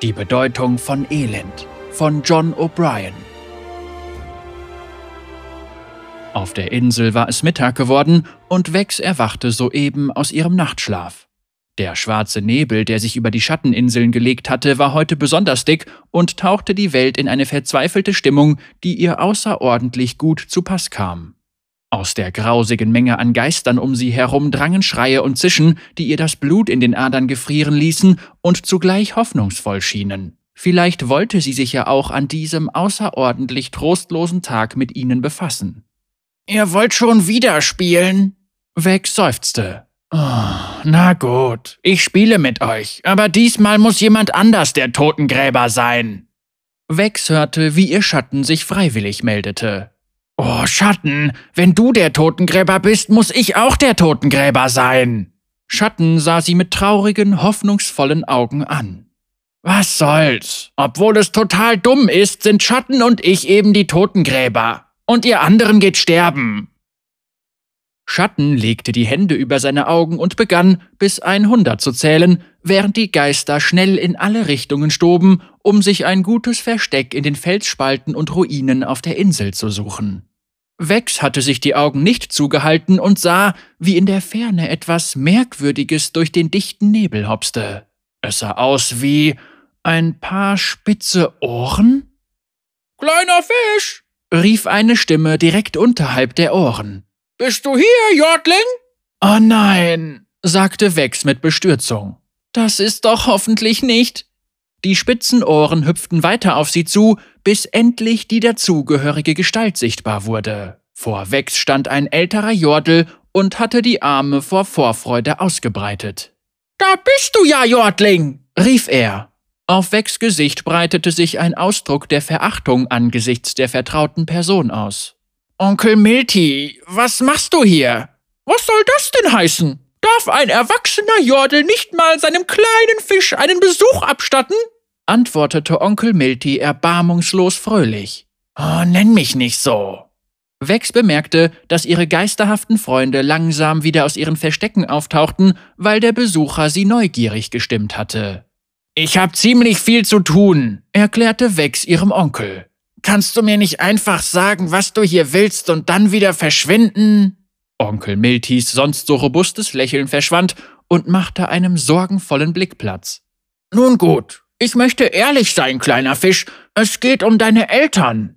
Die Bedeutung von Elend von John O'Brien. Auf der Insel war es Mittag geworden und Wex erwachte soeben aus ihrem Nachtschlaf. Der schwarze Nebel, der sich über die Schatteninseln gelegt hatte, war heute besonders dick und tauchte die Welt in eine verzweifelte Stimmung, die ihr außerordentlich gut zu Pass kam. Aus der grausigen Menge an Geistern um sie herum drangen Schreie und Zischen, die ihr das Blut in den Adern gefrieren ließen und zugleich hoffnungsvoll schienen. Vielleicht wollte sie sich ja auch an diesem außerordentlich trostlosen Tag mit ihnen befassen. Ihr wollt schon wieder spielen? Weg seufzte. Oh, na gut, ich spiele mit euch, aber diesmal muss jemand anders der Totengräber sein. Wex hörte, wie ihr Schatten sich freiwillig meldete. Oh, Schatten, wenn du der Totengräber bist, muss ich auch der Totengräber sein. Schatten sah sie mit traurigen, hoffnungsvollen Augen an. Was soll's? Obwohl es total dumm ist, sind Schatten und ich eben die Totengräber. Und ihr anderen geht sterben. Schatten legte die Hände über seine Augen und begann, bis 100 zu zählen, während die Geister schnell in alle Richtungen stoben, um sich ein gutes Versteck in den Felsspalten und Ruinen auf der Insel zu suchen. Wex hatte sich die Augen nicht zugehalten und sah, wie in der Ferne etwas Merkwürdiges durch den dichten Nebel hopste. Es sah aus wie ein paar spitze Ohren? Kleiner Fisch! rief eine Stimme direkt unterhalb der Ohren. Bist du hier, Jordling? Oh nein, sagte Wex mit Bestürzung. Das ist doch hoffentlich nicht. Die spitzen Ohren hüpften weiter auf sie zu, bis endlich die dazugehörige Gestalt sichtbar wurde. Vor Wex stand ein älterer Jordel und hatte die Arme vor Vorfreude ausgebreitet. Da bist du ja, Jordling, rief er. Auf Wex Gesicht breitete sich ein Ausdruck der Verachtung angesichts der vertrauten Person aus. Onkel Milty, was machst du hier? Was soll das denn heißen? Darf ein erwachsener Jordel nicht mal seinem kleinen Fisch einen Besuch abstatten? antwortete Onkel Milty erbarmungslos fröhlich. Oh, nenn mich nicht so. Wex bemerkte, dass ihre geisterhaften Freunde langsam wieder aus ihren Verstecken auftauchten, weil der Besucher sie neugierig gestimmt hatte. Ich hab ziemlich viel zu tun, erklärte Wex ihrem Onkel. Kannst du mir nicht einfach sagen, was du hier willst und dann wieder verschwinden? Onkel Miltys sonst so robustes Lächeln verschwand und machte einem sorgenvollen Blick Platz. Nun gut, ich möchte ehrlich sein, kleiner Fisch. Es geht um deine Eltern.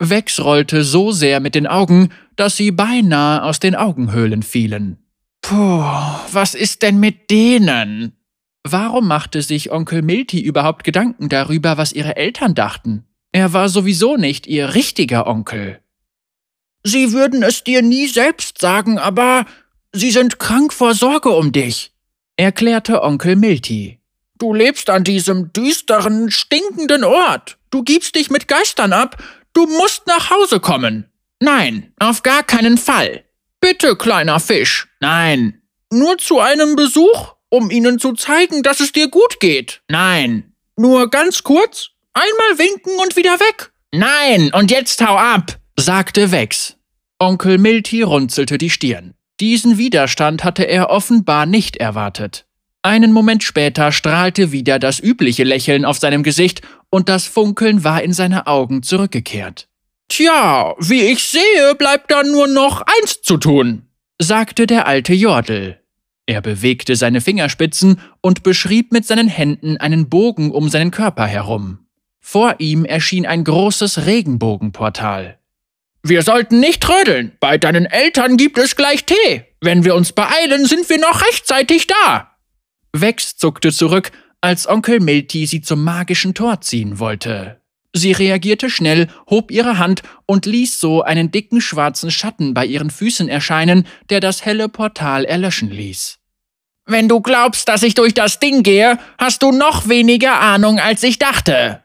Wex rollte so sehr mit den Augen, dass sie beinahe aus den Augenhöhlen fielen. Puh, was ist denn mit denen? Warum machte sich Onkel Milty überhaupt Gedanken darüber, was ihre Eltern dachten? Er war sowieso nicht ihr richtiger Onkel. Sie würden es dir nie selbst sagen, aber sie sind krank vor Sorge um dich, erklärte Onkel Milty. Du lebst an diesem düsteren, stinkenden Ort. Du gibst dich mit Geistern ab. Du musst nach Hause kommen. Nein, auf gar keinen Fall. Bitte, kleiner Fisch. Nein. Nur zu einem Besuch, um ihnen zu zeigen, dass es dir gut geht. Nein. Nur ganz kurz, einmal winken und wieder weg. Nein, und jetzt hau ab sagte Wex. Onkel Milty runzelte die Stirn. Diesen Widerstand hatte er offenbar nicht erwartet. Einen Moment später strahlte wieder das übliche Lächeln auf seinem Gesicht und das Funkeln war in seine Augen zurückgekehrt. Tja, wie ich sehe, bleibt da nur noch eins zu tun, sagte der alte Jordel. Er bewegte seine Fingerspitzen und beschrieb mit seinen Händen einen Bogen um seinen Körper herum. Vor ihm erschien ein großes Regenbogenportal. Wir sollten nicht trödeln. Bei deinen Eltern gibt es gleich Tee. Wenn wir uns beeilen, sind wir noch rechtzeitig da. Wex zuckte zurück, als Onkel Milty sie zum magischen Tor ziehen wollte. Sie reagierte schnell, hob ihre Hand und ließ so einen dicken schwarzen Schatten bei ihren Füßen erscheinen, der das helle Portal erlöschen ließ. Wenn du glaubst, dass ich durch das Ding gehe, hast du noch weniger Ahnung, als ich dachte.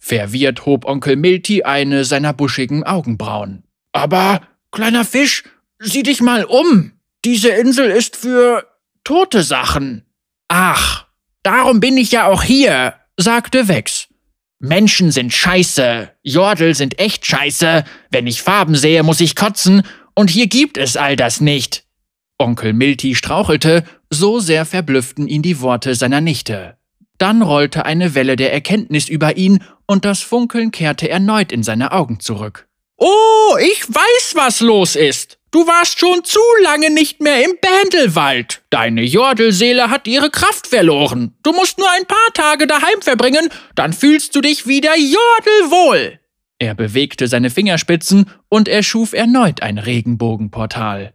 Verwirrt hob Onkel Milty eine seiner buschigen Augenbrauen. Aber, kleiner Fisch, sieh dich mal um. Diese Insel ist für tote Sachen. Ach, darum bin ich ja auch hier, sagte Wex. Menschen sind scheiße, Jordel sind echt scheiße, wenn ich Farben sehe, muss ich kotzen, und hier gibt es all das nicht. Onkel Milty strauchelte, so sehr verblüfften ihn die Worte seiner Nichte. Dann rollte eine Welle der Erkenntnis über ihn und das Funkeln kehrte erneut in seine Augen zurück. Oh, ich weiß, was los ist. Du warst schon zu lange nicht mehr im Bändelwald. Deine Jordelseele hat ihre Kraft verloren. Du musst nur ein paar Tage daheim verbringen, dann fühlst du dich wieder jordelwohl. Er bewegte seine Fingerspitzen und erschuf erneut ein Regenbogenportal.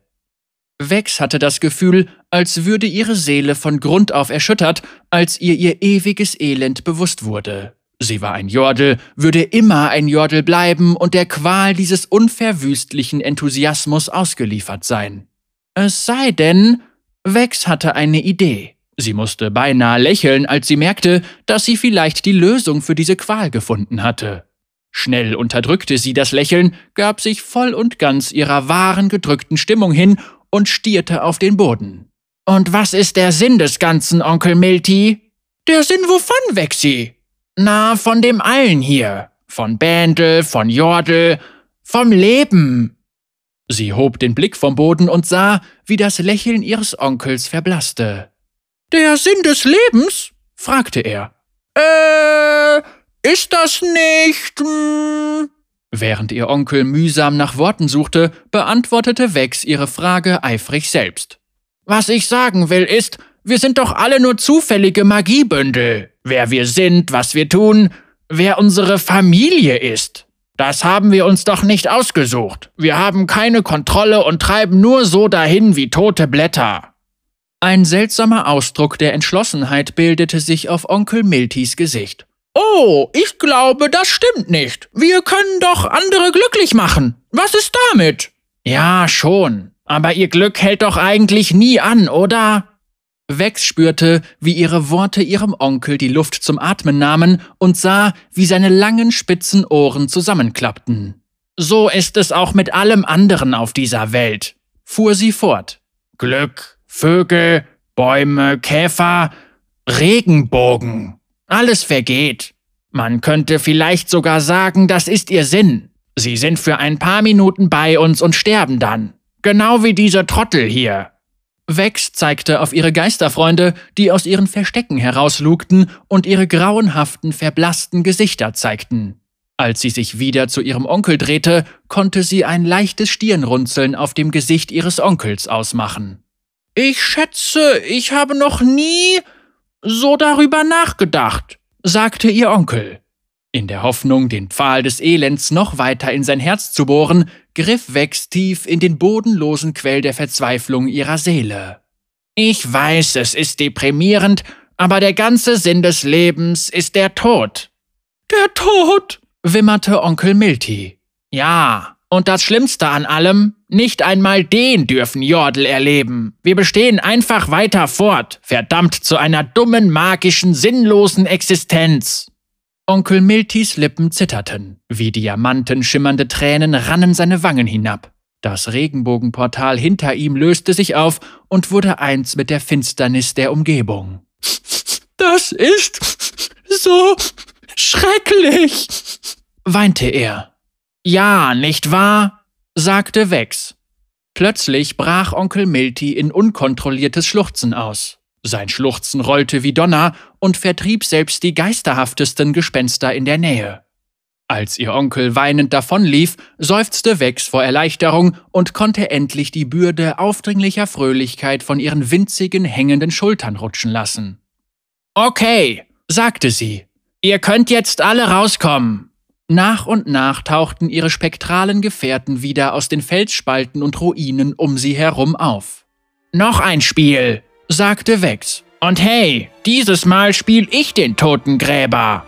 Vex hatte das Gefühl, als würde ihre Seele von Grund auf erschüttert, als ihr ihr ewiges Elend bewusst wurde. Sie war ein Jordel, würde immer ein Jordel bleiben und der Qual dieses unverwüstlichen Enthusiasmus ausgeliefert sein. Es sei denn, Vex hatte eine Idee. Sie musste beinahe lächeln, als sie merkte, dass sie vielleicht die Lösung für diese Qual gefunden hatte. Schnell unterdrückte sie das Lächeln, gab sich voll und ganz ihrer wahren gedrückten Stimmung hin und stierte auf den Boden. Und was ist der Sinn des Ganzen, Onkel Milty? Der Sinn wovon, Vexi? Na, von dem allen hier. Von Bändel, von Jordel, vom Leben. Sie hob den Blick vom Boden und sah, wie das Lächeln ihres Onkels verblasste. Der Sinn des Lebens? fragte er. Äh, ist das nicht. Hm? Während ihr Onkel mühsam nach Worten suchte, beantwortete Vex ihre Frage eifrig selbst. Was ich sagen will, ist, wir sind doch alle nur zufällige Magiebündel. Wer wir sind, was wir tun, wer unsere Familie ist. Das haben wir uns doch nicht ausgesucht. Wir haben keine Kontrolle und treiben nur so dahin wie tote Blätter. Ein seltsamer Ausdruck der Entschlossenheit bildete sich auf Onkel Miltys Gesicht. Oh, ich glaube, das stimmt nicht. Wir können doch andere glücklich machen. Was ist damit? Ja, schon. Aber ihr Glück hält doch eigentlich nie an, oder? Vex spürte, wie ihre Worte ihrem Onkel die Luft zum Atmen nahmen und sah, wie seine langen spitzen Ohren zusammenklappten. So ist es auch mit allem anderen auf dieser Welt, fuhr sie fort. Glück, Vögel, Bäume, Käfer, Regenbogen. Alles vergeht. Man könnte vielleicht sogar sagen, das ist ihr Sinn. Sie sind für ein paar Minuten bei uns und sterben dann. Genau wie diese Trottel hier. Vex zeigte auf ihre Geisterfreunde, die aus ihren Verstecken herauslugten und ihre grauenhaften, verblassten Gesichter zeigten. Als sie sich wieder zu ihrem Onkel drehte, konnte sie ein leichtes Stirnrunzeln auf dem Gesicht ihres Onkels ausmachen. Ich schätze, ich habe noch nie so darüber nachgedacht, sagte ihr Onkel. In der Hoffnung, den Pfahl des Elends noch weiter in sein Herz zu bohren, griff Vex tief in den bodenlosen Quell der Verzweiflung ihrer Seele. Ich weiß, es ist deprimierend, aber der ganze Sinn des Lebens ist der Tod. Der Tod, wimmerte Onkel Milty. Ja, und das Schlimmste an allem, nicht einmal den dürfen Jordel erleben. Wir bestehen einfach weiter fort, verdammt zu einer dummen, magischen, sinnlosen Existenz. Onkel Miltys Lippen zitterten, wie Diamanten schimmernde Tränen rannen seine Wangen hinab. Das Regenbogenportal hinter ihm löste sich auf und wurde eins mit der Finsternis der Umgebung. Das ist so schrecklich, weinte er. Ja, nicht wahr? sagte Vex. Plötzlich brach Onkel Milty in unkontrolliertes Schluchzen aus. Sein Schluchzen rollte wie Donner und vertrieb selbst die geisterhaftesten Gespenster in der Nähe. Als ihr Onkel weinend davonlief, seufzte Vex vor Erleichterung und konnte endlich die Bürde aufdringlicher Fröhlichkeit von ihren winzigen hängenden Schultern rutschen lassen. Okay, sagte sie, ihr könnt jetzt alle rauskommen. Nach und nach tauchten ihre spektralen Gefährten wieder aus den Felsspalten und Ruinen um sie herum auf. Noch ein Spiel, sagte Vex. Und hey, dieses Mal spiel ich den Totengräber.